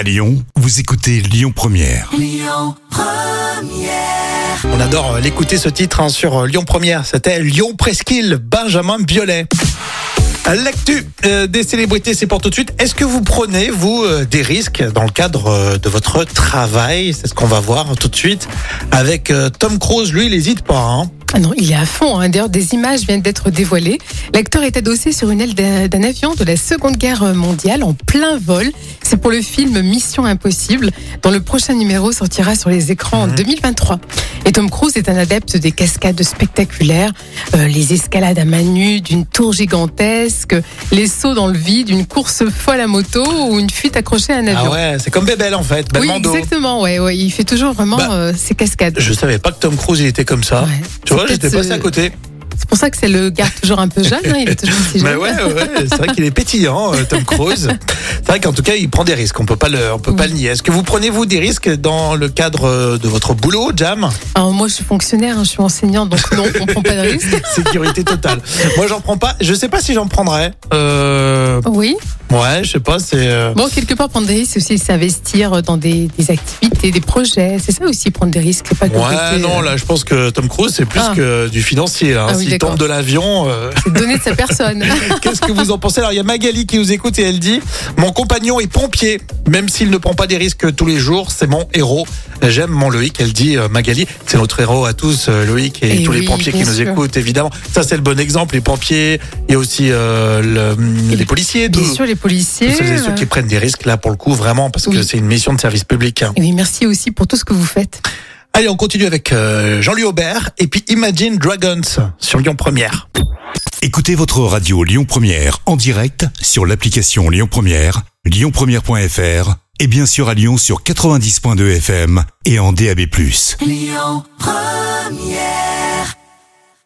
À Lyon, vous écoutez Lyon Première. On adore euh, l'écouter ce titre hein, sur euh, Lyon Première. C'était Lyon Presqu'île, Benjamin Biolay. L'actu euh, des célébrités, c'est pour tout de suite. Est-ce que vous prenez, vous, euh, des risques dans le cadre euh, de votre travail? C'est ce qu'on va voir tout de suite avec euh, Tom Cruise. Lui, il n'hésite pas. Hein. Ah non, il est à fond. hein. D'ailleurs, des images viennent d'être dévoilées. L'acteur est adossé sur une aile d'un avion de la Seconde Guerre mondiale en plein vol. C'est pour le film Mission Impossible, dont le prochain numéro sortira sur les écrans en 2023. Et Tom Cruise est un adepte des cascades spectaculaires, euh, les escalades à main nue d'une tour gigantesque, les sauts dans le vide, une course folle à moto ou une fuite accrochée à un avion. Ah ouais, c'est comme Bébel en fait. oui, exactement. Ouais, ouais, il fait toujours vraiment Bah, euh, ses cascades. Je savais pas que Tom Cruise il était comme ça. Ouais. Tu vois, C'est j'étais passé à côté. C'est pour ça que c'est le garde toujours un peu jeune. hein, il est toujours Mais jeune. ouais, ouais, c'est vrai qu'il est pétillant, euh, Tom Cruise. C'est vrai qu'en tout cas, il prend des risques. On peut pas le, on peut pas le nier. Est-ce que vous prenez vous des risques dans le cadre euh, de votre boulot, Jam? Alors moi, je suis fonctionnaire, hein, je suis enseignante, donc non, on prend pas de risque. Sécurité totale. Moi, j'en prends pas. Je sais pas si j'en prendrais. Euh, Oui. Ouais, je sais pas. C'est. euh, Bon, quelque part, prendre des risques, c'est aussi s'investir dans des, des activités, des projets. C'est ça aussi, prendre des risques. c'est Pas que le Ouais, non, euh, là, je pense que Tom Cruise, c'est plus Ah. que du financier. Là, hein. Ah oui, S'il d'accord. tombe de l'avion, euh, c'est donner de sa personne. qu'est-ce que vous en pensez? Alors, il y a Magali qui nous écoute et elle dit Mon compagnon est pompier, même s'il ne prend pas des risques tous les jours, c'est mon héros. J'aime mon Loïc. Elle dit euh, Magali, c'est notre héros à tous, euh, Loïc et, Et tous les oui, pompiers qui bien nous sûr. écoutent, évidemment. Ça, c'est le bon exemple. Les pompiers, il y a aussi euh, le- les policiers. Bien sûr, les policiers. et ceux qui prennent des risques là pour le coup vraiment parce que c'est une mission de service public. hein. Et oui, merci aussi pour tout ce que vous faites. Allez, on continue avec euh, Jean-Louis Aubert et puis Imagine Dragons sur Lyon Première. Écoutez votre radio Lyon Première en direct sur l'application Lyon Première, lyonpremière.fr et bien sûr à Lyon sur 90.2 FM et en DAB+.